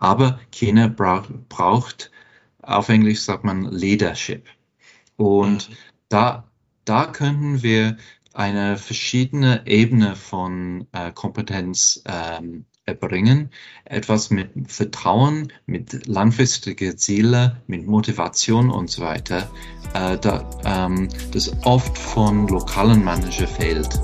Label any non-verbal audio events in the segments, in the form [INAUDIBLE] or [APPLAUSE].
Aber China brauch, braucht, auf Englisch sagt man Leadership. Und mhm. da, da können wir eine verschiedene Ebene von äh, Kompetenz ähm, erbringen. Etwas mit Vertrauen, mit langfristigen Zielen, mit Motivation und so weiter, äh, da, ähm, das oft von lokalen Manager fehlt.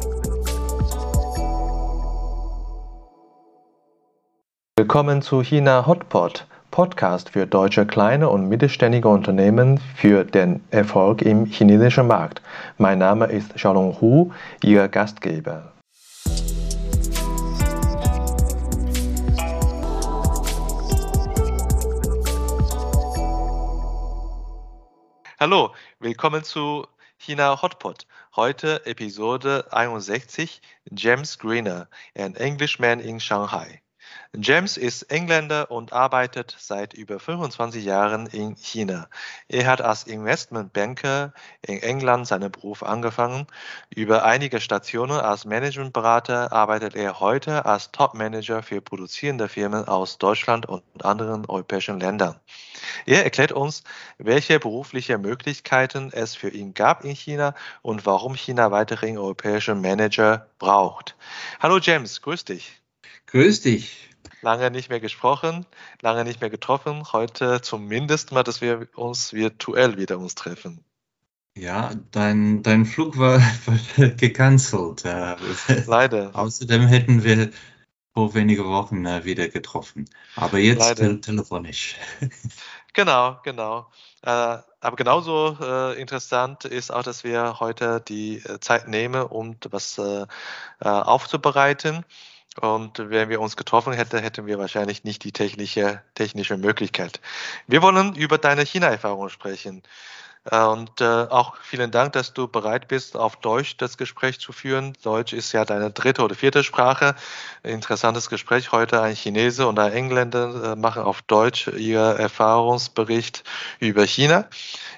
Willkommen zu China Hotpot, Podcast für deutsche kleine und mittelständige Unternehmen für den Erfolg im chinesischen Markt. Mein Name ist Xiaolong Hu, Ihr Gastgeber. Hallo, willkommen zu China Hotpot. Heute Episode 61 James Greener, an Englishman in Shanghai. James ist Engländer und arbeitet seit über 25 Jahren in China. Er hat als Investmentbanker in England seinen Beruf angefangen. Über einige Stationen als Managementberater arbeitet er heute als Topmanager für produzierende Firmen aus Deutschland und anderen europäischen Ländern. Er erklärt uns, welche berufliche Möglichkeiten es für ihn gab in China und warum China weiterhin europäische Manager braucht. Hallo James, grüß dich. Grüß dich. Lange nicht mehr gesprochen, lange nicht mehr getroffen. Heute zumindest mal, dass wir uns virtuell wieder uns treffen. Ja, dein, dein Flug war, [LAUGHS] gecancelt. Leider. [LAUGHS] Außerdem hätten wir vor wenigen Wochen äh, wieder getroffen. Aber jetzt te telefonisch. [LAUGHS] Genau, genau. Äh, aber genauso äh, interessant ist auch, dass wir heute die äh, Zeit nehmen, um was aufzubereiten. Und wenn wir uns getroffen hätten, hätten wir wahrscheinlich nicht die technische, technische Möglichkeit. Wir wollen über deine China-Erfahrung sprechen. Äh, und äh, auch vielen Dank, dass du bereit bist, auf Deutsch das Gespräch zu führen. Deutsch ist ja deine dritte oder vierte Sprache. Interessantes Gespräch heute. Ein Chinese und ein Engländer äh, machen auf Deutsch ihr Erfahrungsbericht über China.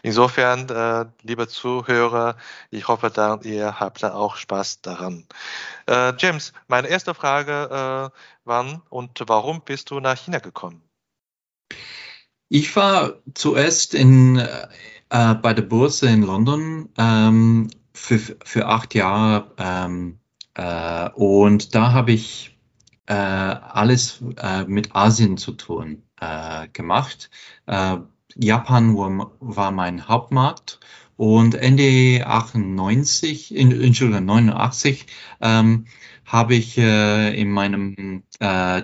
Insofern, liebe Zuhörer, ich hoffe, ihr habt da auch Spaß daran. James, meine erste Frage, wann und warum bist du nach China gekommen? Ich war zuerst in äh, bei der Börse in London ähm, für, für acht Jahre ähm, äh, und da habe ich äh, alles äh, mit Asien zu tun äh, gemacht. Äh, Japan war, war mein Hauptmarkt und Ende 98, in, Entschuldigung, 89, ähm, habe ich äh, in meinem äh,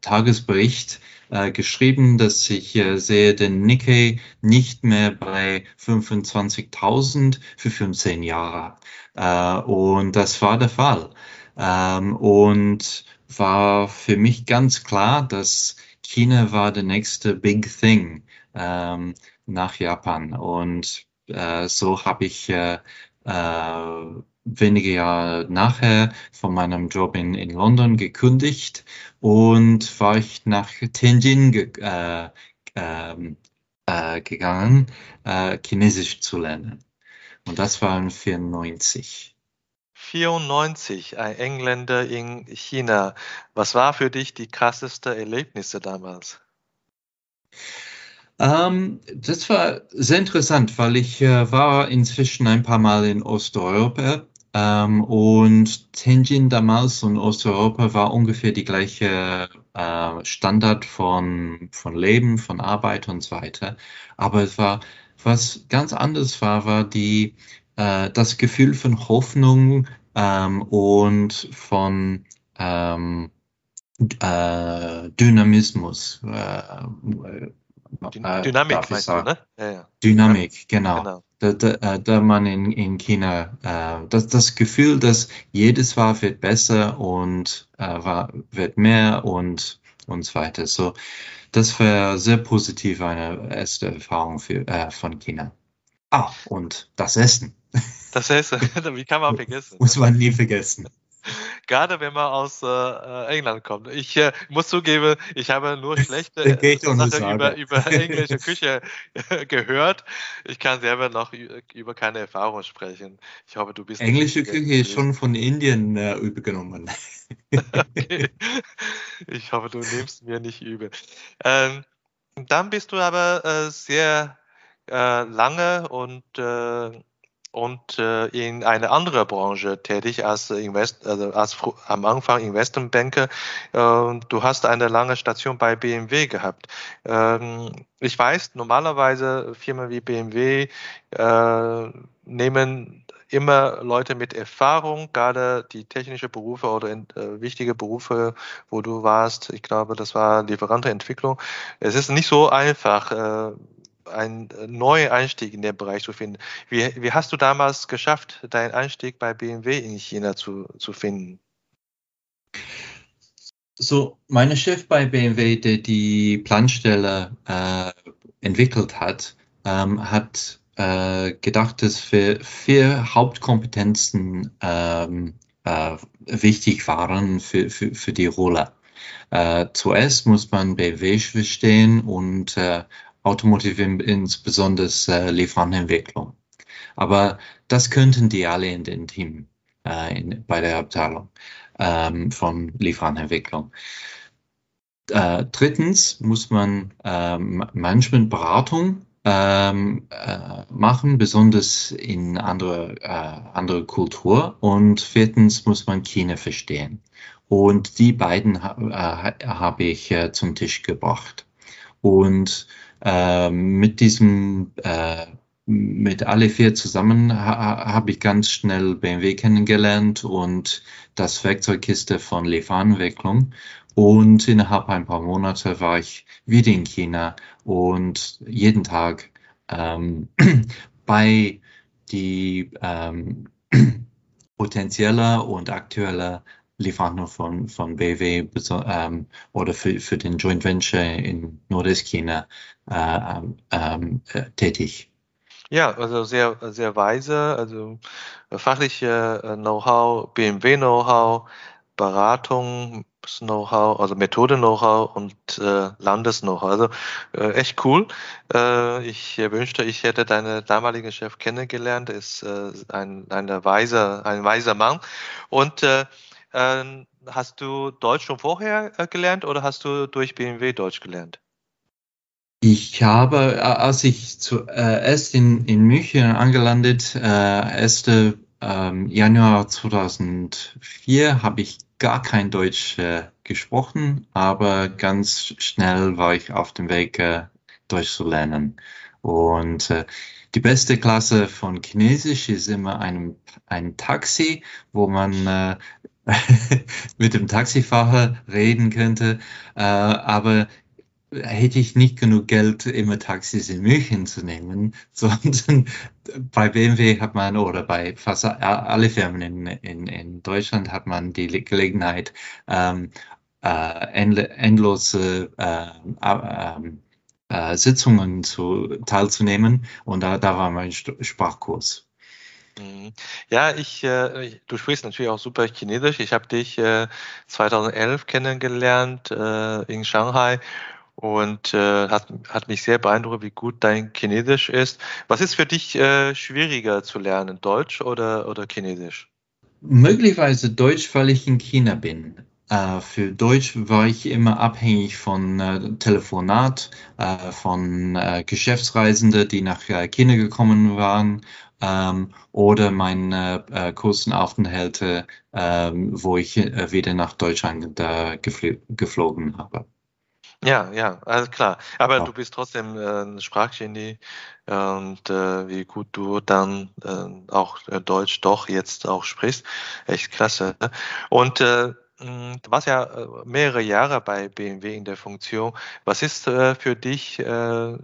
Tagesbericht äh, geschrieben, dass ich äh, sehe den Nikkei nicht mehr bei 25.000 für 15 Jahre. Äh, und das war der Fall. Ähm, und war für mich ganz klar, dass China war der nächste Big Thing ähm, nach Japan. Und äh, so habe ich äh, äh, wenige Jahre nachher von meinem Job in, in London gekündigt und war ich nach Tianjin ge äh, äh, äh, gegangen, äh, Chinesisch zu lernen. Und das war in 94. 94, ein Engländer in China. Was war für dich die krasseste Erlebnisse damals? Ähm, das war sehr interessant, weil ich äh, war inzwischen ein paar Mal in Osteuropa ähm, und Tianjin damals und Osteuropa war ungefähr die gleiche äh, Standard von, von Leben, von Arbeit und so weiter. Aber es war, was ganz anderes war, war die, äh, das Gefühl von Hoffnung ähm, und von ähm, äh, Dynamismus. Äh, äh, Dynamik meinst du, ne? Ja, ja. Dynamik, genau. genau. Da, da, äh, da, man in, in China äh, das, das Gefühl, dass jedes Jahr wird besser und äh, war, wird mehr und und so weiter. So, das wäre sehr positiv eine erste Erfahrung für, äh, von China. Ah, und das Essen. Das Essen, [LAUGHS] wie kann man vergessen? Muss man nie vergessen. [LAUGHS] Gerade wenn man aus äh, England kommt. Ich äh, muss zugeben, ich habe nur schlechte [LAUGHS] Sachen über, über [LAUGHS] englische Küche gehört. Ich kann selber noch über keine Erfahrung sprechen. Ich hoffe, du bist. Englische Küche ist schon von Indien äh, übergenommen. okay. Ich hoffe, du nimmst mir nicht übel. Ähm, dann bist du aber äh, sehr äh, lange und äh, und äh, in eine andere Branche tätig als Invest, also als am Anfang Investmentbanker. Äh, du hast eine lange Station bei BMW gehabt. Ähm, ich weiß, normalerweise Firmen wie BMW äh, nehmen immer Leute mit Erfahrung, gerade die technische Berufe oder in, äh, wichtige Berufe, wo du warst. Ich glaube, das war Lieferantenentwicklung. Es ist nicht so einfach, äh, einen äh, neuen Einstieg in den Bereich zu finden. Wie, wie hast du damals geschafft, deinen Einstieg bei BMW in China zu, zu finden? So, mein Chef bei BMW, der die Planstelle äh, entwickelt hat, ähm, hat äh, gedacht, dass wir vier Hauptkompetenzen ähm, äh, wichtig waren für, für, für die Rolle. Äh, zuerst muss man BMW verstehen und äh, Automotive insbesondere äh, Lieferantenentwicklung. Aber das könnten die alle in dem Team äh, in, bei der Abteilung ähm, von Lieferantenentwicklung. Äh, drittens muss man ähm, Managementberatung ähm, äh, machen, besonders in andere, äh, andere Kultur. Und viertens muss man China verstehen. Und die beiden ha äh, habe ich äh, zum Tisch gebracht. Und äh, mit diesem, äh, mit alle vier zusammen ha habe ich ganz schnell BMW kennengelernt und das Werkzeugkiste von Lefanentwicklung. Und innerhalb ein paar Monate war ich wieder in China und jeden Tag ähm, [CLEARS THROAT] bei die ähm, [CLEARS THROAT] potenzieller und aktueller Lieferanten von, von BW ähm, oder für, für den Joint Venture in Nordestchina äh, ähm, ähm, äh, tätig. Ja, also sehr, sehr weise, also fachliche äh, Know-how, BMW-Know-how, Beratung, Know-how, also Methode-Know-how und äh, Landes-Know-how. Also äh, echt cool. Äh, ich wünschte, ich hätte deine damalige Chef kennengelernt. Ist äh, ein, ein weiser, ein weiser Mann. Und äh, ähm, hast du Deutsch schon vorher äh, gelernt oder hast du durch BMW Deutsch gelernt? Ich habe, äh, als ich zuerst in, in München angelandet, äh, 1. Ähm, Januar 2004, habe ich gar kein Deutsch äh, gesprochen, aber ganz schnell war ich auf dem Weg, äh, Deutsch zu lernen. Und äh, die beste Klasse von Chinesisch ist immer ein, ein Taxi, wo man äh, [LAUGHS] mit dem Taxifahrer reden könnte. Äh, aber hätte ich nicht genug Geld, immer Taxis in München zu nehmen, [LAUGHS] sondern bei BMW hat man oder bei fast alle Firmen in, in, in Deutschland hat man die Gelegenheit, ähm, äh, endlose äh, äh, äh, Sitzungen zu, teilzunehmen und da, da war mein Sprachkurs. Mhm. Ja, ich, äh, du sprichst natürlich auch super Chinesisch. Ich habe dich äh, 2011 kennengelernt äh, in Shanghai und äh, hat, hat mich sehr beeindruckt, wie gut dein Chinesisch ist. Was ist für dich äh, schwieriger zu lernen, Deutsch oder, oder Chinesisch? Möglicherweise Deutsch, weil ich in China bin. Äh, für Deutsch war ich immer abhängig von Telefonat, von Geschäftsreisenden, die nach China gekommen waren ähm, oder meine äh, kurzen Aufenthalte, ähm, wo ich äh, wieder nach Deutschland äh, gefl geflogen habe. Ja, ja, alles klar. Aber ja. du bist trotzdem äh, ein Sprachgenie und äh, wie gut du dann äh, auch äh, Deutsch doch jetzt auch sprichst. Echt klasse. Und äh, hm, Du warst ja äh, mehrere Jahre bei BMW in der Funktion. Was ist äh, für dich äh,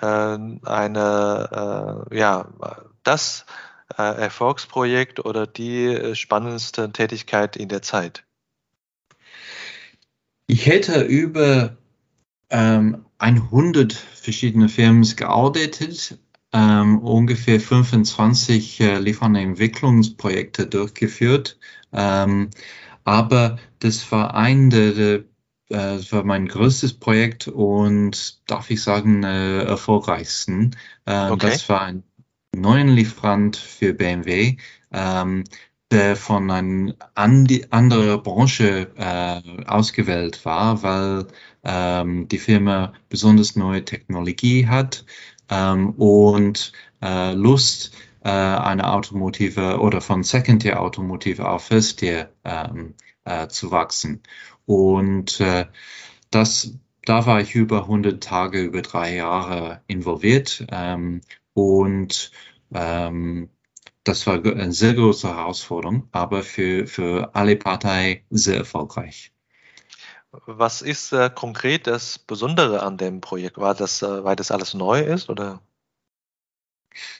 eine, ja, das Erfolgsprojekt oder die spannendste Tätigkeit in der Zeit? Ich hätte über ähm, 100 verschiedene Firmen gearbeitet ähm, ungefähr 25 äh, Lieferantenentwicklungsprojekte durchgeführt. Ähm, aber das war ein der, der äh, das war mein größtes Projekt und darf ich sagen, äh, erfolgreichsten. Ähm, okay. Das war ein neuen Lieferant für BMW, ähm, der von einer anderen Branche äh, ausgewählt war, weil ähm, die Firma besonders neue Technologie hat ähm, und äh, Lust, äh, eine Automotive oder von Second-Tier Automotive auf First-Tier ähm, äh, zu wachsen. Und äh, das, da war ich über 100 Tage, über drei Jahre involviert ähm, und ähm, das war eine sehr große Herausforderung, aber für, für alle Parteien sehr erfolgreich. Was ist äh, konkret das Besondere an dem Projekt? War das, äh, weil das alles neu ist oder?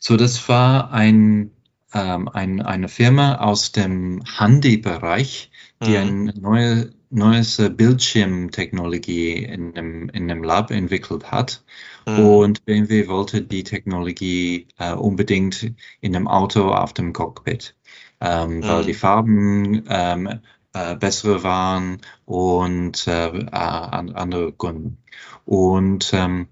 So, das war ein, ähm, ein, eine Firma aus dem Handy-Bereich, die mhm. eine neue, neues Bildschirmtechnologie in dem, in dem Lab entwickelt hat. Mhm. Und BMW wollte die Technologie äh, unbedingt in dem Auto auf dem Cockpit, ähm, mhm. weil die Farben ähm, äh, bessere waren und äh, äh andere Kunden. Und ähm,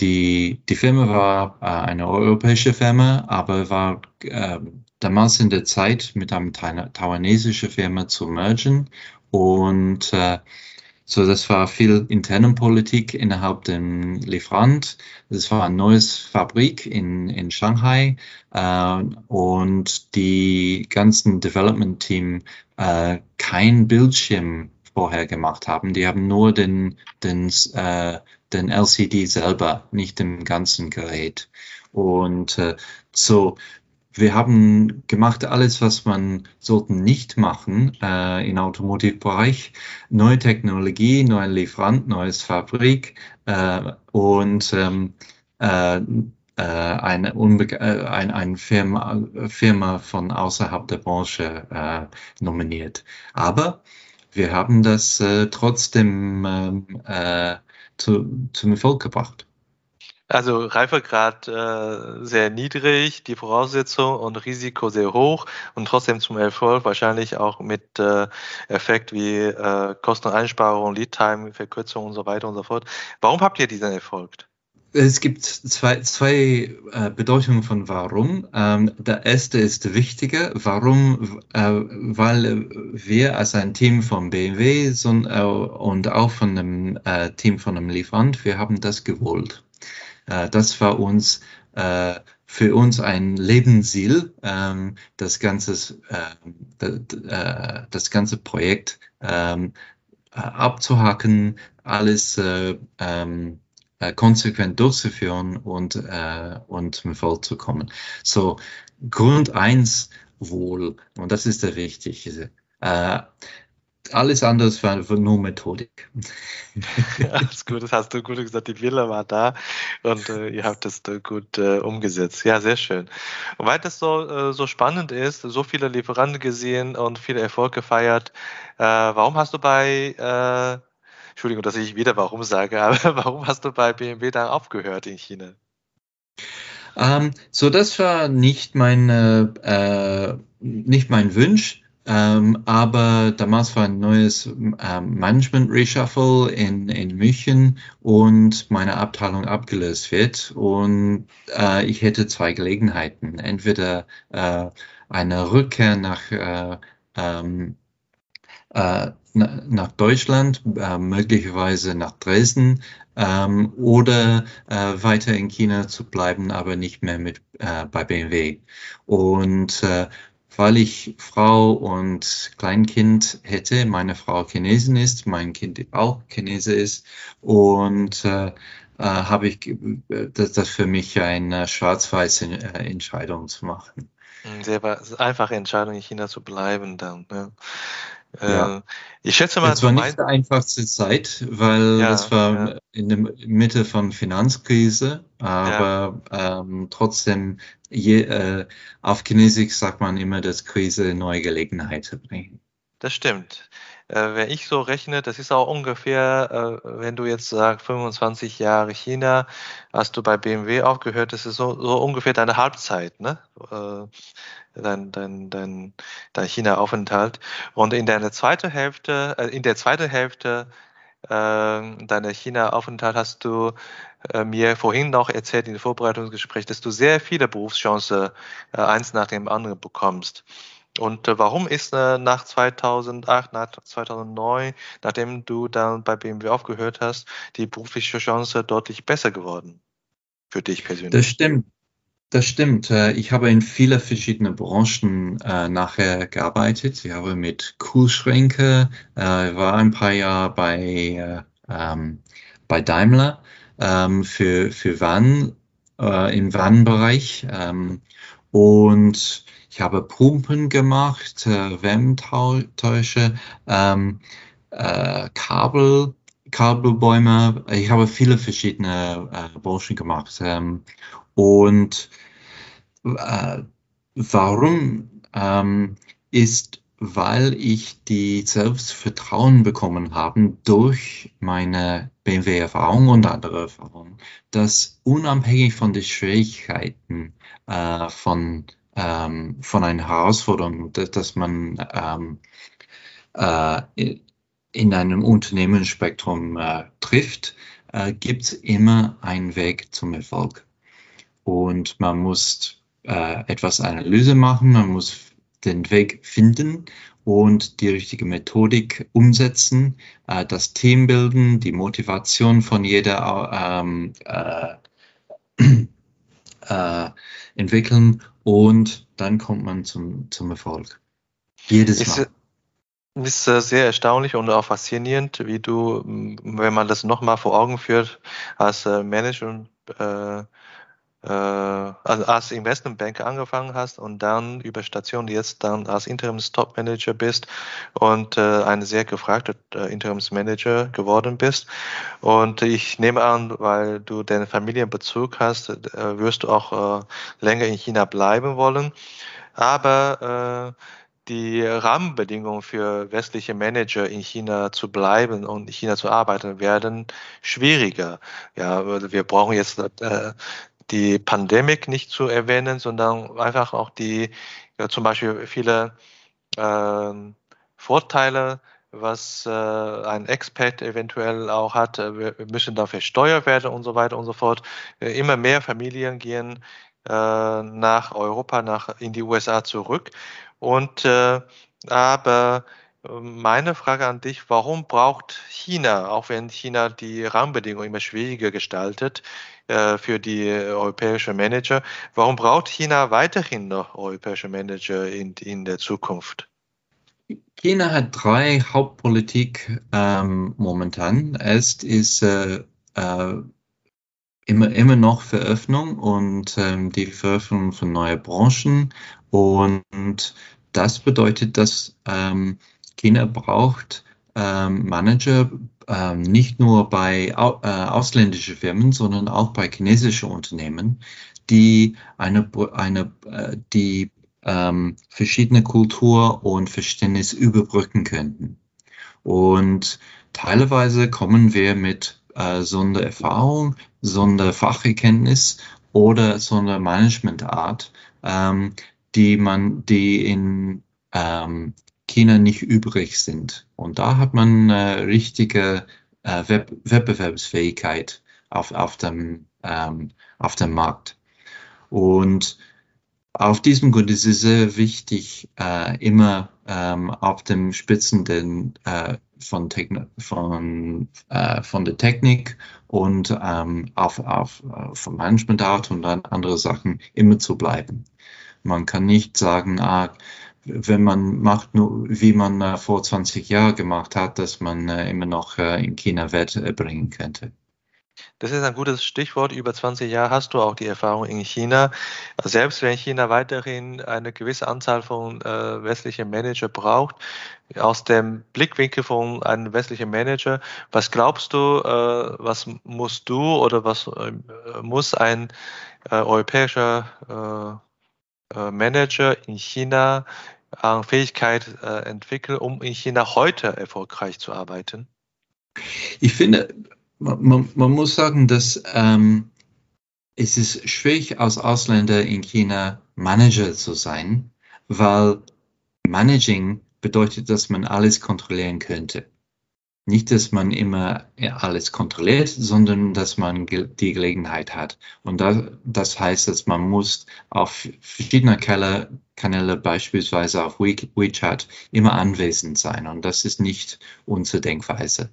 die, die Firma war äh, eine europäische Firma, aber war äh, damals in der Zeit mit einer taiwanesischen Firma zu mergen. Und äh, so, das war viel interne Politik innerhalb dem Lieferant. Das war eine neue Fabrik in, in Shanghai äh, und die ganzen Development Team äh, kein Bildschirm vorher gemacht haben. Die haben nur den, den, äh, den LCD selber, nicht den ganzen Gerät. Und äh, so, wir haben gemacht alles, was man sollten nicht machen äh, im Automotivbereich. Neue Technologie, neuer Lieferant, neues Fabrik äh, und ähm, äh, äh, eine, Unbe äh, ein, eine Firma, Firma von außerhalb der Branche äh, nominiert. Aber wir haben das äh, trotzdem ähm, äh, zu, zum Erfolg gebracht. Also Reifegrad äh, sehr niedrig, die Voraussetzung und Risiko sehr hoch und trotzdem zum Erfolg wahrscheinlich auch mit äh, Effekt wie äh, Kosteneinsparung, Lead-Time, Verkürzung und so weiter und so fort. Warum habt ihr diesen Erfolg? Es gibt zwei, zwei äh, Bedeutungen von warum. Ähm, der erste ist wichtiger. Warum? Äh, weil wir als ein Team von BMW so, äh, und auch von einem äh, Team von einem Lieferant, wir haben das gewollt. Äh, das war uns äh, für uns ein Lebensziel, ähm, das ganze, äh, das ganze Projekt ähm, abzuhacken, alles ähm, konsequent durchzuführen und, und zum Erfolg zu kommen. So, Grund eins wohl, und das ist der wichtige. Alles andere war nur Methodik. [LAUGHS] Alles gut, das hast du gut gesagt. Die Wille war da und äh, ihr habt das äh, gut äh, umgesetzt. Ja, sehr schön. Und weil das so, äh, so spannend ist, so viele Lieferanten gesehen und viele Erfolge gefeiert, äh, warum hast du bei, äh, Entschuldigung, dass ich wieder warum sage, [LAUGHS] aber warum hast du bei BMW dann aufgehört in China? Um, ähm, so, das war nicht mein, nicht mein Wunsch. Ähm, aber damals war ein neues ähm, Management Reshuffle in, in München und meine Abteilung abgelöst wird. Und äh, ich hätte zwei Gelegenheiten. Entweder äh, eine Rückkehr nach, äh, ähm, äh, nach Deutschland, äh, möglicherweise nach Dresden, ähm, oder äh, weiter in China zu bleiben, aber nicht mehr mit bei BMW. Und weil ich Frau und Kleinkind hätte, meine Frau Chinesin ist, mein Kind auch Chinese ist und äh, äh, habe ich das, das für mich eine schwarz-weiße äh, Entscheidung zu machen. Sehr einfache Entscheidung, in China zu bleiben dann. Ne? Ja. Äh, ich schätze mal. Es war nicht die einfachste Zeit, weil ja, es war ja. in der Mitte von Finanzkrise, aber ja. ähm, trotzdem, je, äh, auf Chinesisch sagt man immer, dass Krise neue Gelegenheiten bringen. Das stimmt. äh, wenn ich so rechne, das ist auch ungefähr, äh, wenn du jetzt sagst 25 Jahre China, hast du bei BMW aufgehört, das ist so, so ungefähr deine Halbzeit, ne? Äh, dein, dein, dein, dein China-Aufenthalt. Und in deiner zweiten Hälfte, äh, in der zweiten Hälfte äh, deiner China-Aufenthalt hast du äh, mir vorhin noch erzählt in dem Vorbereitungsgespräch, dass du sehr viele Berufschancen eins nach dem anderen bekommst. Und äh, warum ist äh, nach 2008, nach 2009, nachdem du dann bei BMW aufgehört hast, die berufliche Chance deutlich besser geworden? Für dich persönlich? Das stimmt. Das stimmt. Äh, ich habe in viele verschiedene Branchen äh, nachher gearbeitet. Ich habe mit Kühlschränke, äh, war ein paar Jahre bei, äh, ähm, bei Daimler ähm, für, für Van, äh, im Van-Bereich. Ähm, und ich habe Pumpen gemacht, äh, Wärmetausche, ähm, äh, Kabel, Kabelbäume. Ich habe viele verschiedene äh, Branchen gemacht. Ähm, und äh, warum ähm, ist, weil ich die Selbstvertrauen bekommen habe durch meine BMW-Erfahrung und andere Erfahrungen, dass unabhängig von den Schwierigkeiten äh, von ähm, von einer Herausforderung, dass, man ähm, äh, in einem Unternehmensspektrum äh, trifft, äh, gibt es immer einen Weg zum Erfolg. Und man muss äh, etwas Analyse machen, man muss den Weg finden und die richtige Methodik umsetzen, äh, das Team bilden, die Motivation von jeder ähm, äh, entwickeln und dann kommt man zum, zum Erfolg. Jedes Mal. Ist, ist sehr erstaunlich und auch faszinierend, wie du, wenn man das nochmal vor Augen führt, als äh, Manager äh, äh, also als Investmentbanker angefangen hast und dann über Station jetzt dann als Interims-Top-Manager bist und äh, ein sehr gefragter äh, Interimsmanager geworden bist. Und ich nehme an, weil du den Familienbezug hast, äh, wirst du auch äh, länger in China bleiben wollen. Aber äh, die Rahmenbedingungen für westliche Manager in China zu bleiben und in China zu arbeiten werden schwieriger. Ja, wir brauchen jetzt äh, die Pandemie nicht zu erwähnen, sondern einfach auch die ja, zum Beispiel viele äh, Vorteile, was äh, ein Expert eventuell auch hat, äh, wir müssen dafür versteuert werden und so weiter und so fort. Äh, immer mehr Familien gehen äh, nach Europa, nach in die USA zurück. Und äh, aber meine Frage an dich, warum braucht China, auch wenn China die Rahmenbedingungen immer schwieriger gestaltet, äh, für die europäischen Manager. Warum braucht China weiterhin noch europäische Manager in, in der Zukunft? China hat drei Hauptpolitik ähm, momentan. Erst ist äh, äh, immer, immer noch Veröffnung und ähm, die Veröffentlichung von neuen Branchen. Und das bedeutet, dass ähm, China braucht ähm, Manager ähm, nicht nur bei äh, ausländischen Firmen, sondern auch bei chinesischen Unternehmen, die eine, eine äh, die ähm, verschiedene Kultur und Verständnis überbrücken könnten. Und teilweise kommen wir mit äh, Sondererfahrung, Sonderfacherkenntnis oder Sondermanagementart, ähm, die man, die in ähm, China nicht übrig sind. Und da hat man äh, richtige äh, Web Wettbewerbsfähigkeit auf, auf, dem, ähm, auf dem Markt. Und auf diesem Grund ist es sehr wichtig, äh, immer ähm, auf dem Spitzen den, äh, von, Techn von, äh, von der Technik und ähm, auf, auf, äh, vom Managementart und dann andere Sachen immer zu bleiben. Man kann nicht sagen, ah, wenn man macht, wie man äh, vor 20 Jahren gemacht hat, dass man äh, immer noch äh, in China Wert bringen könnte. Das ist ein gutes Stichwort. Über 20 Jahre hast du auch die Erfahrung in China. Selbst wenn China weiterhin eine gewisse Anzahl von äh, westlichen Manager braucht, aus dem Blickwinkel von einem westlichen Manager, was glaubst du, äh, was musst du oder was äh, muss ein europäischer Manager in China an Fähigkeit äh, entwickeln, um in China heute erfolgreich zu arbeiten? Ich finde, man, man muss sagen, dass ähm, es ist schwierig als Ausländer in China Manager zu sein, weil Managing bedeutet, dass man alles kontrollieren könnte. Nicht, dass man immer alles kontrolliert, sondern dass man die Gelegenheit hat. Und das, das heißt, dass man muss auf verschiedene Kanäle, Kanäle, beispielsweise auf WeChat, immer anwesend sein. Und das ist nicht unsere Denkweise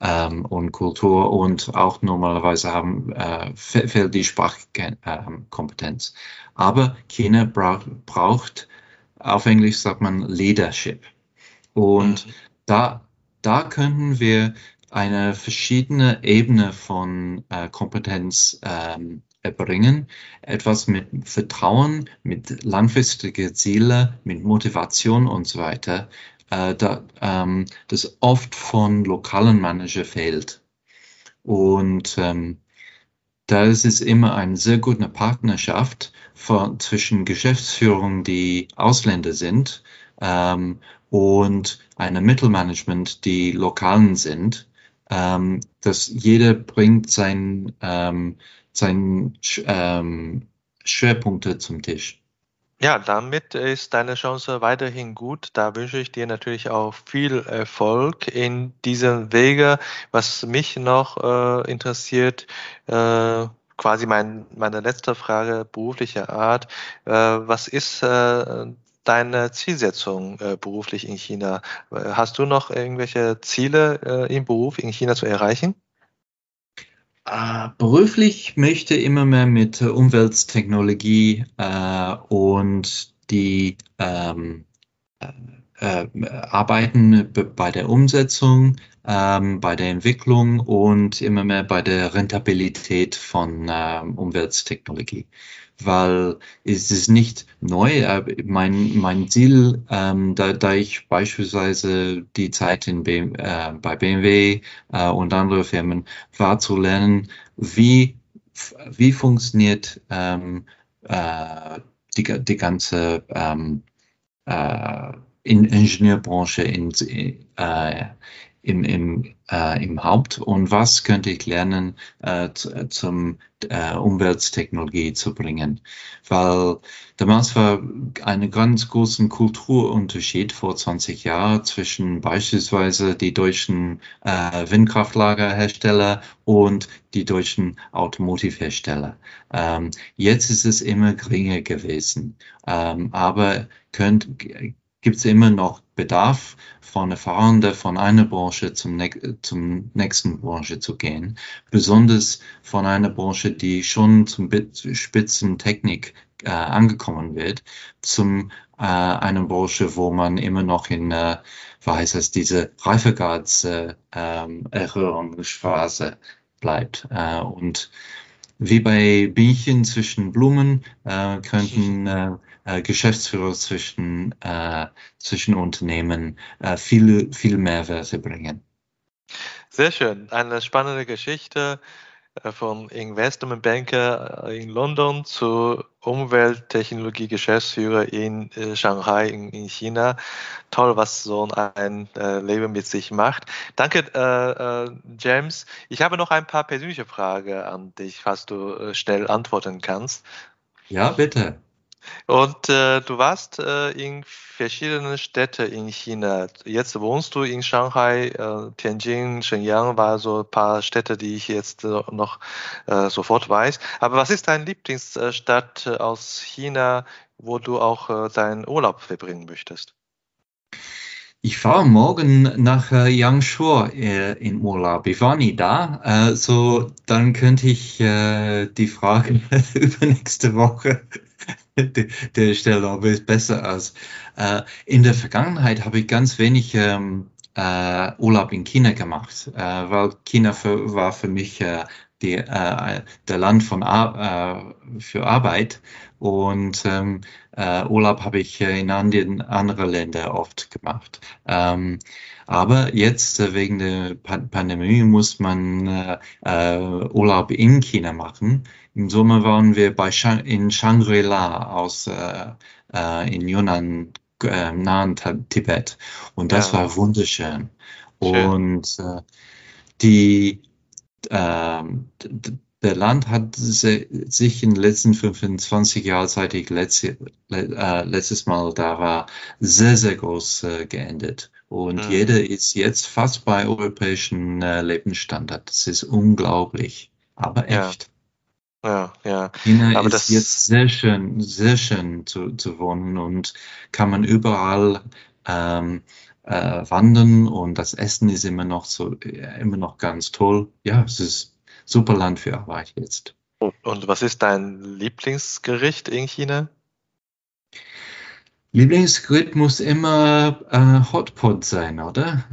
ähm, und Kultur. Und auch normalerweise haben, äh, fehlt die Sprachkompetenz. Aber China braucht, braucht, auf Englisch sagt man Leadership. Und mhm. da da könnten wir eine verschiedene Ebene von äh, Kompetenz ähm, erbringen. Etwas mit Vertrauen, mit langfristigen Zielen, mit Motivation und so weiter, äh, da, ähm, das oft von lokalen Manager fehlt. Und ähm, da ist es immer eine sehr gute Partnerschaft von, zwischen Geschäftsführung, die Ausländer sind, ähm, und eine Mittelmanagement, die lokalen sind, ähm, dass jeder bringt sein, ähm, sein ähm, Schwerpunkte zum Tisch. Ja, damit ist deine Chance weiterhin gut. Da wünsche ich dir natürlich auch viel Erfolg in diesem Wege. Was mich noch äh, interessiert, äh, quasi mein, meine letzte Frage beruflicher Art. Äh, was ist äh, deine Zielsetzung äh, beruflich in China? Äh, hast du noch irgendwelche Ziele äh, im Beruf in China zu erreichen? Uh, beruflich möchte immer mehr mit Umwelttechnologie uh, und die ähm, äh, arbeiten bei der Umsetzung, ähm, bei der Entwicklung und immer mehr bei der Rentabilität von ähm, Umwelttechnologie weil es ist nicht neu. Mein, mein Ziel, ähm, da, da ich beispielsweise die Zeit in B, äh, bei BMW äh, und andere Firmen war zu lernen, wie, wie funktioniert ähm, äh, die, die ganze ähm, äh, in Ingenieurbranche in, äh, im, im, äh, im Haupt und was könnte ich lernen, äh, zum äh, Umwelttechnologie zu bringen. Weil damals war ein ganz großen Kulturunterschied vor 20 Jahren zwischen beispielsweise die deutschen äh, Windkraftlagerhersteller und die deutschen Automotivhersteller. Ähm, jetzt ist es immer geringer gewesen, ähm, aber könnt, gibt es immer noch Bedarf von Erfahrenden von einer Branche zum, zum nächsten Branche zu gehen, besonders von einer Branche, die schon zum Spitzentechnik äh, angekommen wird, zum äh, einer Branche, wo man immer noch in, äh, was heißt das, diese Reifegrad-Erhöhungsphase äh, bleibt. Äh, und wie bei Bienchen zwischen Blumen äh, könnten äh, äh, Geschäftsführer zwischen, äh, zwischen Unternehmen äh, viel, viel Mehrwerte bringen. Sehr schön. Eine spannende Geschichte äh, vom Investmentbanker äh, in London zu Umwelttechnologie-Geschäftsführer in äh, Shanghai in, in, China. Toll, was so ein äh, Leben mit sich macht. Danke, äh, James. Ich habe noch ein paar persönliche Fragen an dich, falls du schnell antworten kannst. Ja, bitte. Und äh, du warst äh, in verschiedenen Städten in China. Jetzt wohnst du in Shanghai, äh, Tianjin, Shenyang war so ein paar Städte, die ich jetzt äh, noch äh, sofort weiß. Aber was ist deine Lieblingsstadt äh, aus China, wo du auch deinen Urlaub verbringen möchtest? Ich fahre morgen nach äh, Yangshuo äh, in Urlaub. Ich war nie da, äh, so dann könnte ich die Frage [LAUGHS] übernächste Woche [LAUGHS] der Stelle, ob es besser als. Äh, in der Vergangenheit habe ich ganz wenig ähm, äh, Urlaub in China gemacht, äh, weil China für, war für mich äh, die, äh, der Land von Ar äh, für Arbeit und ähm, äh, Urlaub habe ich in anderen anderen Ländern oft gemacht. Ähm, aber jetzt äh, wegen der Pandemie muss man äh, äh, Urlaub in China machen. Im Sommer waren wir bei Shang in Shangri-La aus äh, äh, in Yunnan äh, nahen Tibet. Und das ja. war wunderschön. Schön. Und äh, die, äh, der Land hat sich in den letzten 25 Jahren, seit ich letzte, äh, letztes Mal da war, sehr, sehr groß äh, geändert. Und mhm. jeder ist jetzt fast bei europäischen äh, Lebensstandard. Das ist unglaublich, aber echt. Ja, ja. China aber ist jetzt sehr schön, sehr schön zu, zu wohnen und kann man überall ähm, äh, wandern und das Essen ist immer noch so, äh, immer noch ganz toll. Ja, es ist super Land für Arbeit jetzt. Und was ist dein Lieblingsgericht in China? Lieblingsgericht muss immer äh, Hotpot sein, oder?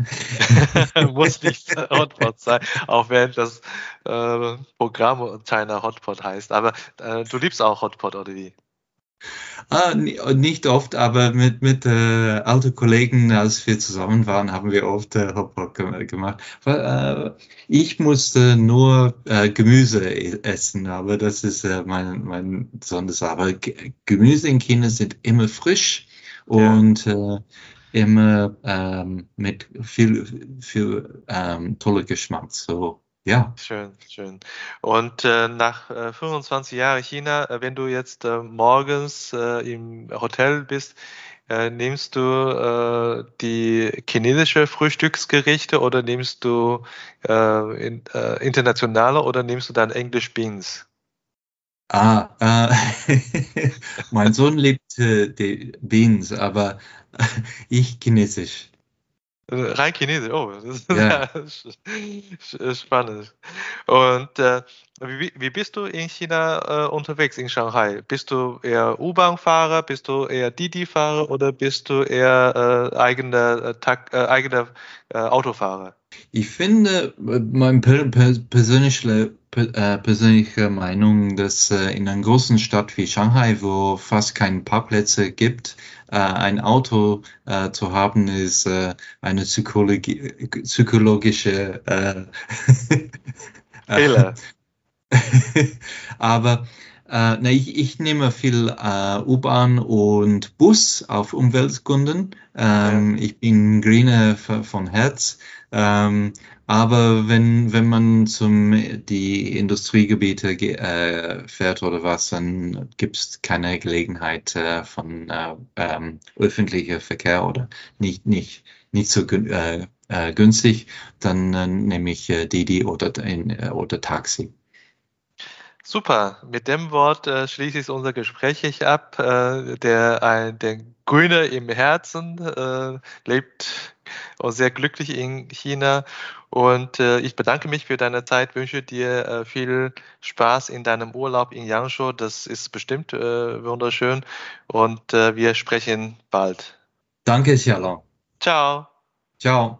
[LAUGHS] muss nicht Hotpot sein, auch wenn das äh, Programm China Hotpot heißt. Aber äh, du liebst auch Hotpot, oder wie? Ah, nicht oft, aber mit, mit äh, alten Kollegen, als wir zusammen waren, haben wir oft äh, Hotpot gemacht. Weil, äh, ich musste nur äh, Gemüse e-, essen, aber das ist äh, mein, mein besonderes. Aber Gemüse in China sind immer frisch und ja. äh, immer ähm, mit viel, viel ähm, toller Geschmack. So ja. Schön, schön. Und äh, nach äh, 25 Jahren China, äh, wenn du jetzt äh, morgens äh, im Hotel bist, äh, nimmst du die chinesische Frühstücksgerichte oder nimmst du in, internationale oder nimmst du dann English Beans? Ah, äh, [LAUGHS] mein Sohn liebt äh, die Beans, aber [LAUGHS] ich chinesisch. Rein Chinesisch, oh, das ist ja. [LAUGHS] spannend. Und äh, wie, wie bist du in China äh, unterwegs, in Shanghai? Bist du eher U-Bahn-Fahrer, bist du eher Didi-Fahrer oder bist du eher äh, eigener, äh, äh eigener äh, Autofahrer? Ich finde, mein per persönliche, äh, persönliche Meinung, dass äh, in einer großen Stadt wie Shanghai, wo fast keine Parkplätze gibt, äh, ein Auto zu haben, ist eine Psychologie, psychologische [LAUGHS] Fehler. [LAUGHS] Aber äh, ne, ich, ich nehme viel äh, U-Bahn und Bus auf Umweltkunden. Ähm, ja. Ich bin Greener von Herz. Ähm, aber wenn, wenn man zum die Industriegebiete äh, fährt oder was, dann gibt es keine Gelegenheit äh, von äh, ähm, öffentlicher Verkehr oder nicht, nicht, nicht so äh, äh, günstig, dann äh, nehme ich äh, Didi oder, in, oder Taxi. Super, mit dem Wort äh, schließe ich unser Gespräch ab. Äh, der, äh, der Grüne im Herzen äh, lebt und sehr glücklich in China. Und äh, ich bedanke mich für deine Zeit, wünsche dir äh, viel Spaß in deinem Urlaub in Yangshuo. Das ist bestimmt wunderschön. Und wir sprechen bald. Danke, Xiaolong. Ciao. Ciao.